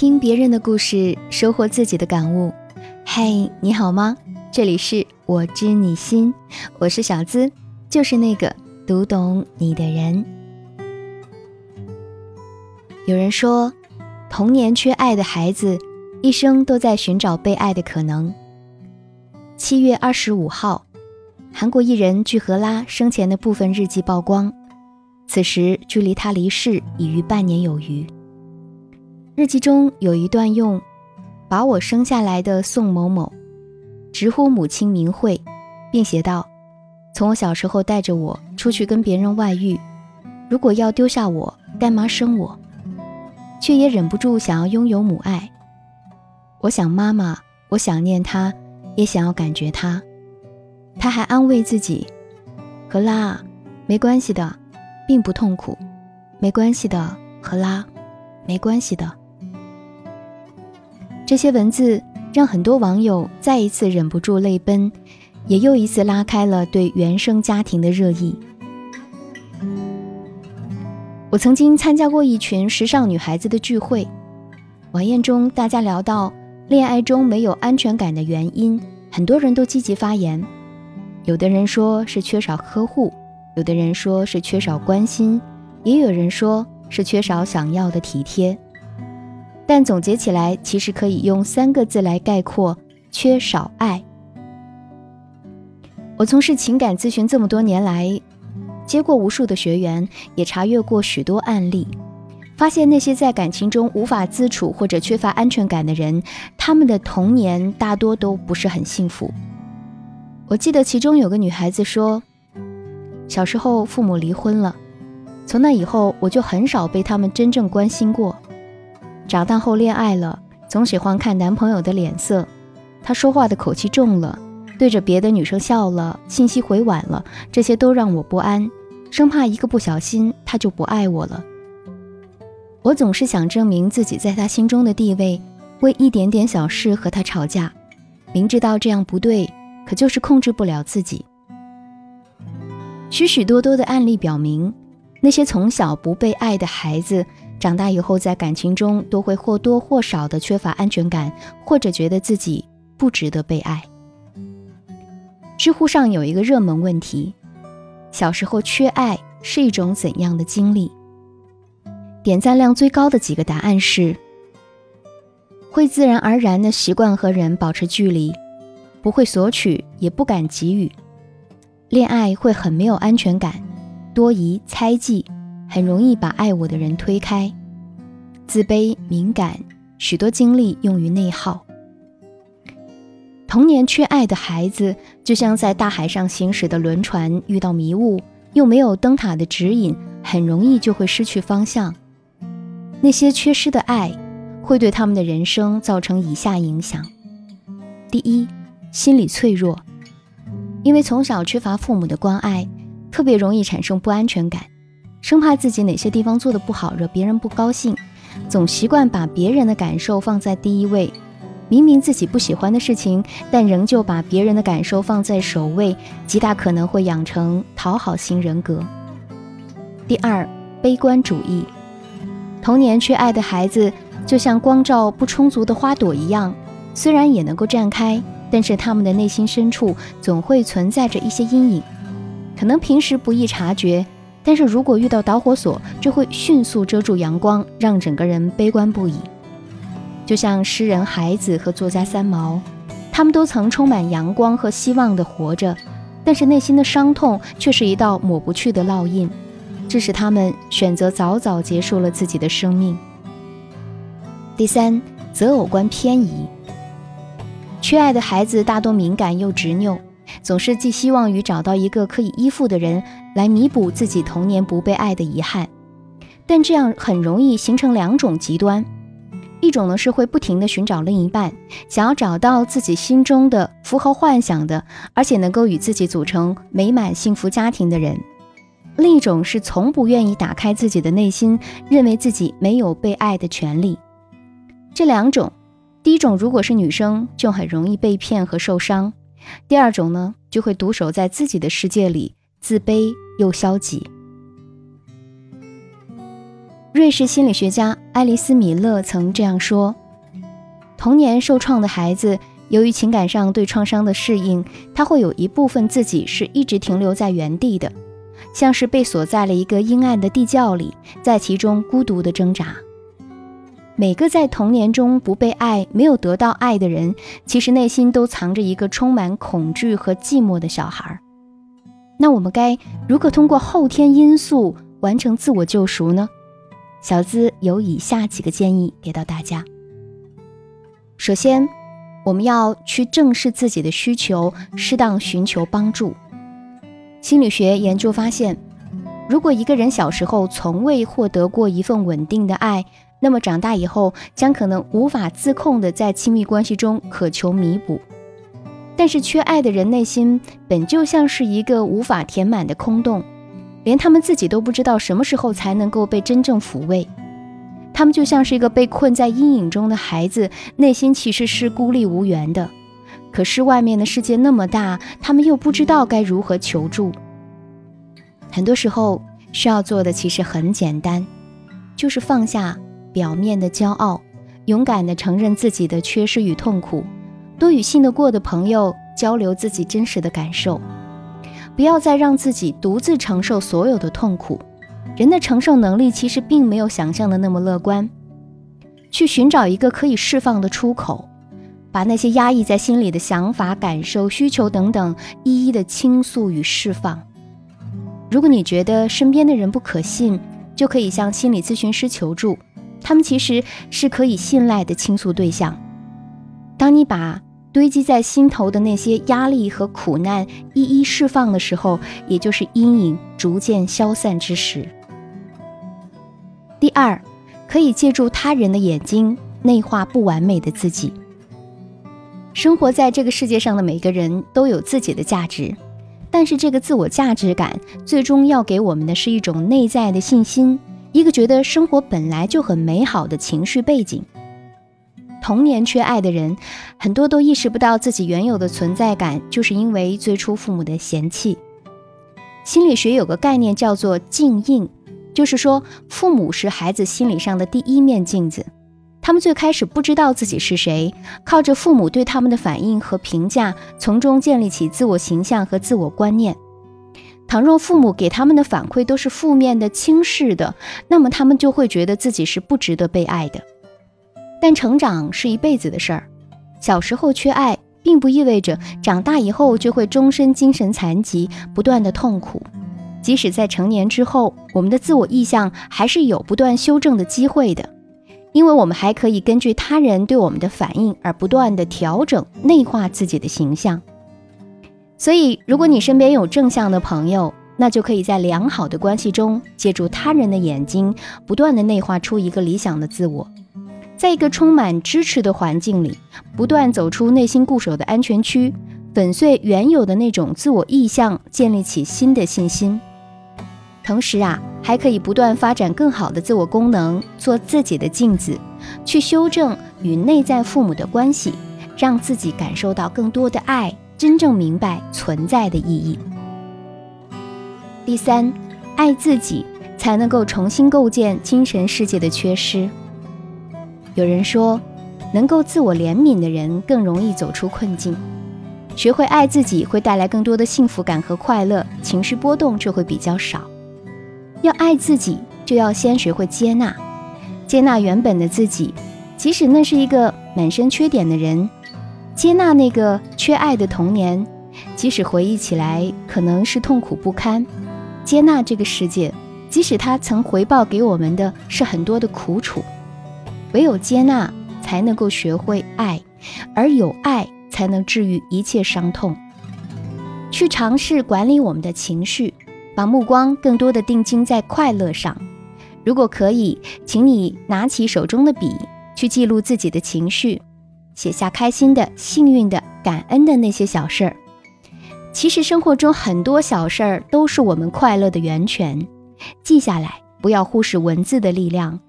听别人的故事，收获自己的感悟。嘿，你好吗？这里是我知你心，我是小资，就是那个读懂你的人。有人说，童年缺爱的孩子，一生都在寻找被爱的可能。七月二十五号，韩国艺人具荷拉生前的部分日记曝光，此时距离他离世已逾半年有余。日记中有一段用“把我生下来的宋某某”直呼母亲名讳，并写道：“从我小时候带着我出去跟别人外遇，如果要丢下我，干妈生我，却也忍不住想要拥有母爱。我想妈妈，我想念她，也想要感觉她。”他还安慰自己：“何拉，没关系的，并不痛苦，没关系的，何拉，没关系的。”这些文字让很多网友再一次忍不住泪奔，也又一次拉开了对原生家庭的热议。我曾经参加过一群时尚女孩子的聚会，晚宴中大家聊到恋爱中没有安全感的原因，很多人都积极发言。有的人说是缺少呵护，有的人说是缺少关心，也有人说是缺少想要的体贴。但总结起来，其实可以用三个字来概括：缺少爱。我从事情感咨询这么多年来，接过无数的学员，也查阅过许多案例，发现那些在感情中无法自处或者缺乏安全感的人，他们的童年大多都不是很幸福。我记得其中有个女孩子说，小时候父母离婚了，从那以后我就很少被他们真正关心过。长大后恋爱了，总喜欢看男朋友的脸色，他说话的口气重了，对着别的女生笑了，信息回晚了，这些都让我不安，生怕一个不小心他就不爱我了。我总是想证明自己在他心中的地位，为一点点小事和他吵架，明知道这样不对，可就是控制不了自己。许许多多的案例表明，那些从小不被爱的孩子。长大以后，在感情中都会或多或少的缺乏安全感，或者觉得自己不值得被爱。知乎上有一个热门问题：小时候缺爱是一种怎样的经历？点赞量最高的几个答案是：会自然而然的习惯和人保持距离，不会索取，也不敢给予；恋爱会很没有安全感，多疑猜忌。很容易把爱我的人推开，自卑、敏感，许多精力用于内耗。童年缺爱的孩子，就像在大海上行驶的轮船，遇到迷雾又没有灯塔的指引，很容易就会失去方向。那些缺失的爱，会对他们的人生造成以下影响：第一，心理脆弱，因为从小缺乏父母的关爱，特别容易产生不安全感。生怕自己哪些地方做的不好，惹别人不高兴，总习惯把别人的感受放在第一位。明明自己不喜欢的事情，但仍旧把别人的感受放在首位，极大可能会养成讨好型人格。第二，悲观主义。童年缺爱的孩子，就像光照不充足的花朵一样，虽然也能够绽开，但是他们的内心深处总会存在着一些阴影，可能平时不易察觉。但是如果遇到导火索，就会迅速遮住阳光，让整个人悲观不已。就像诗人孩子和作家三毛，他们都曾充满阳光和希望的活着，但是内心的伤痛却是一道抹不去的烙印，致使他们选择早早结束了自己的生命。第三，择偶观偏移，缺爱的孩子大多敏感又执拗。总是寄希望于找到一个可以依附的人来弥补自己童年不被爱的遗憾，但这样很容易形成两种极端：一种呢是会不停的寻找另一半，想要找到自己心中的符合幻想的，而且能够与自己组成美满幸福家庭的人；另一种是从不愿意打开自己的内心，认为自己没有被爱的权利。这两种，第一种如果是女生，就很容易被骗和受伤。第二种呢，就会独守在自己的世界里，自卑又消极。瑞士心理学家爱丽丝·米勒曾这样说：“童年受创的孩子，由于情感上对创伤的适应，他会有一部分自己是一直停留在原地的，像是被锁在了一个阴暗的地窖里，在其中孤独的挣扎。每个在童年中不被爱、没有得到爱的人，其实内心都藏着一个充满恐惧和寂寞的小孩。那我们该如何通过后天因素完成自我救赎呢？”小资有以下几个建议给到大家。首先，我们要去正视自己的需求，适当寻求帮助。心理学研究发现，如果一个人小时候从未获得过一份稳定的爱，那么长大以后将可能无法自控的在亲密关系中渴求弥补。但是，缺爱的人内心本就像是一个无法填满的空洞。连他们自己都不知道什么时候才能够被真正抚慰，他们就像是一个被困在阴影中的孩子，内心其实是孤立无援的。可是外面的世界那么大，他们又不知道该如何求助。很多时候需要做的其实很简单，就是放下表面的骄傲，勇敢地承认自己的缺失与痛苦，多与信得过的朋友交流自己真实的感受。不要再让自己独自承受所有的痛苦。人的承受能力其实并没有想象的那么乐观。去寻找一个可以释放的出口，把那些压抑在心里的想法、感受、需求等等，一一的倾诉与释放。如果你觉得身边的人不可信，就可以向心理咨询师求助，他们其实是可以信赖的倾诉对象。当你把堆积在心头的那些压力和苦难一一释放的时候，也就是阴影逐渐消散之时。第二，可以借助他人的眼睛内化不完美的自己。生活在这个世界上的每个人都有自己的价值，但是这个自我价值感最终要给我们的是一种内在的信心，一个觉得生活本来就很美好的情绪背景。童年缺爱的人，很多都意识不到自己原有的存在感，就是因为最初父母的嫌弃。心理学有个概念叫做镜映，就是说父母是孩子心理上的第一面镜子。他们最开始不知道自己是谁，靠着父母对他们的反应和评价，从中建立起自我形象和自我观念。倘若父母给他们的反馈都是负面的、轻视的，那么他们就会觉得自己是不值得被爱的。但成长是一辈子的事儿，小时候缺爱，并不意味着长大以后就会终身精神残疾，不断的痛苦。即使在成年之后，我们的自我意向还是有不断修正的机会的，因为我们还可以根据他人对我们的反应而不断的调整、内化自己的形象。所以，如果你身边有正向的朋友，那就可以在良好的关系中，借助他人的眼睛，不断的内化出一个理想的自我。在一个充满支持的环境里，不断走出内心固守的安全区，粉碎原有的那种自我意向，建立起新的信心。同时啊，还可以不断发展更好的自我功能，做自己的镜子，去修正与内在父母的关系，让自己感受到更多的爱，真正明白存在的意义。第三，爱自己，才能够重新构建精神世界的缺失。有人说，能够自我怜悯的人更容易走出困境。学会爱自己会带来更多的幸福感和快乐，情绪波动就会比较少。要爱自己，就要先学会接纳，接纳原本的自己，即使那是一个满身缺点的人；接纳那个缺爱的童年，即使回忆起来可能是痛苦不堪；接纳这个世界，即使它曾回报给我们的是很多的苦楚。唯有接纳，才能够学会爱，而有爱才能治愈一切伤痛。去尝试管理我们的情绪，把目光更多的定睛在快乐上。如果可以，请你拿起手中的笔，去记录自己的情绪，写下开心的、幸运的、感恩的那些小事儿。其实生活中很多小事儿都是我们快乐的源泉。记下来，不要忽视文字的力量。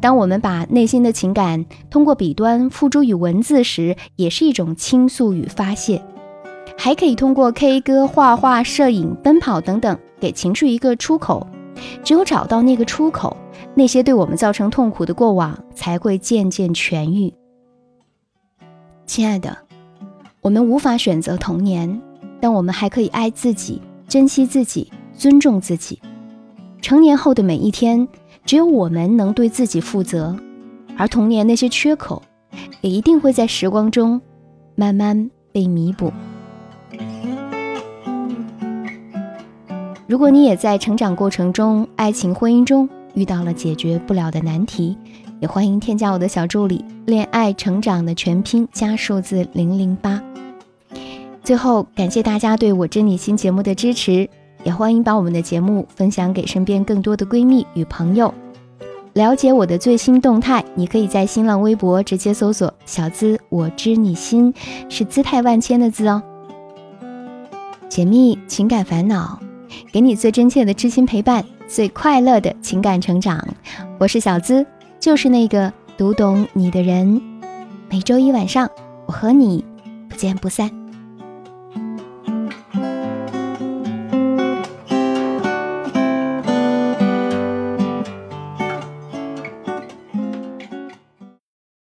当我们把内心的情感通过笔端付诸于文字时，也是一种倾诉与发泄。还可以通过 K 歌、画画、摄影、奔跑等等，给情绪一个出口。只有找到那个出口，那些对我们造成痛苦的过往才会渐渐痊愈。亲爱的，我们无法选择童年，但我们还可以爱自己、珍惜自己、尊重自己。成年后的每一天，只有我们能对自己负责，而童年那些缺口，也一定会在时光中慢慢被弥补。如果你也在成长过程中、爱情婚姻中遇到了解决不了的难题，也欢迎添加我的小助理“恋爱成长”的全拼加数字零零八。最后，感谢大家对我知你心节目的支持，也欢迎把我们的节目分享给身边更多的闺蜜与朋友。了解我的最新动态，你可以在新浪微博直接搜索“小资我知你心”，是姿态万千的字哦。解密情感烦恼。给你最真切的知心陪伴，最快乐的情感成长。我是小资，就是那个读懂你的人。每周一晚上，我和你不见不散。